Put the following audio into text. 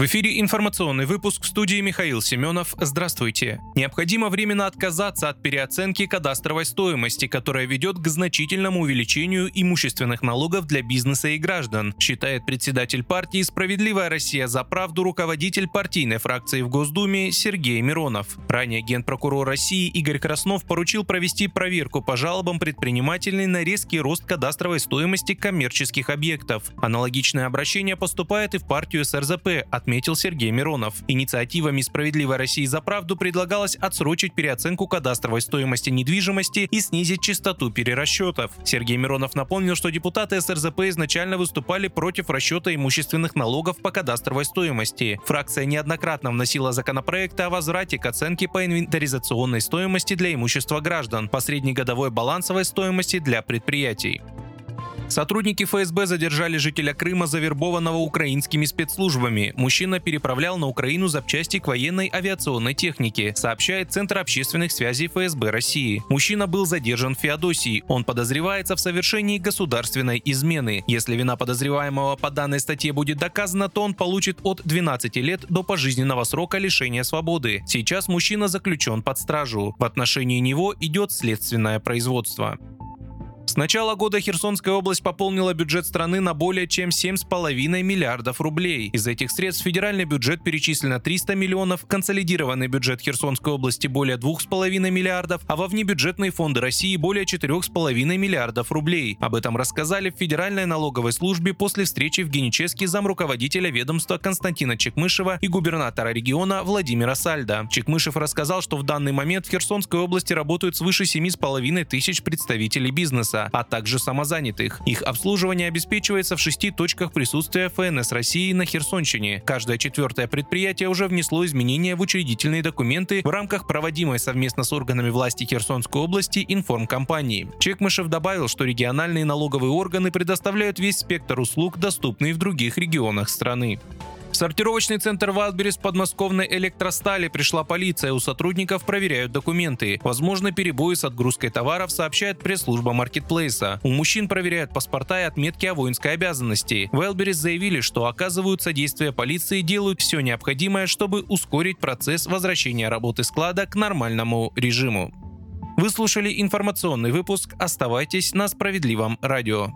В эфире информационный выпуск в студии Михаил Семенов. Здравствуйте. Необходимо временно отказаться от переоценки кадастровой стоимости, которая ведет к значительному увеличению имущественных налогов для бизнеса и граждан, считает председатель партии «Справедливая Россия за правду» руководитель партийной фракции в Госдуме Сергей Миронов. Ранее генпрокурор России Игорь Краснов поручил провести проверку по жалобам предпринимателей на резкий рост кадастровой стоимости коммерческих объектов. Аналогичное обращение поступает и в партию СРЗП от отметил Сергей Миронов. Инициативами «Справедливой России за правду» предлагалось отсрочить переоценку кадастровой стоимости недвижимости и снизить частоту перерасчетов. Сергей Миронов напомнил, что депутаты СРЗП изначально выступали против расчета имущественных налогов по кадастровой стоимости. Фракция неоднократно вносила законопроекты о возврате к оценке по инвентаризационной стоимости для имущества граждан, по среднегодовой балансовой стоимости для предприятий. Сотрудники ФСБ задержали жителя Крыма, завербованного украинскими спецслужбами. Мужчина переправлял на Украину запчасти к военной авиационной технике, сообщает Центр общественных связей ФСБ России. Мужчина был задержан в Феодосии. Он подозревается в совершении государственной измены. Если вина подозреваемого по данной статье будет доказана, то он получит от 12 лет до пожизненного срока лишения свободы. Сейчас мужчина заключен под стражу. В отношении него идет следственное производство. С начала года Херсонская область пополнила бюджет страны на более чем 7,5 миллиардов рублей. Из этих средств федеральный бюджет перечислено 300 миллионов, консолидированный бюджет Херсонской области более 2,5 миллиардов, а во внебюджетные фонды России более 4,5 миллиардов рублей. Об этом рассказали в Федеральной налоговой службе после встречи в Геническе замруководителя ведомства Константина Чекмышева и губернатора региона Владимира Сальда. Чекмышев рассказал, что в данный момент в Херсонской области работают свыше 7,5 тысяч представителей бизнеса бизнеса, а также самозанятых. Их обслуживание обеспечивается в шести точках присутствия ФНС России на Херсонщине. Каждое четвертое предприятие уже внесло изменения в учредительные документы в рамках проводимой совместно с органами власти Херсонской области информкампании. Чекмышев добавил, что региональные налоговые органы предоставляют весь спектр услуг, доступный в других регионах страны сортировочный центр Wildberries подмосковной Электростали пришла полиция. У сотрудников проверяют документы. Возможно, перебои с отгрузкой товаров, сообщает пресс-служба маркетплейса. У мужчин проверяют паспорта и отметки о воинской обязанности. В Wildberries заявили, что оказывают содействие полиции и делают все необходимое, чтобы ускорить процесс возвращения работы склада к нормальному режиму. Вы слушали информационный выпуск. Оставайтесь на справедливом радио.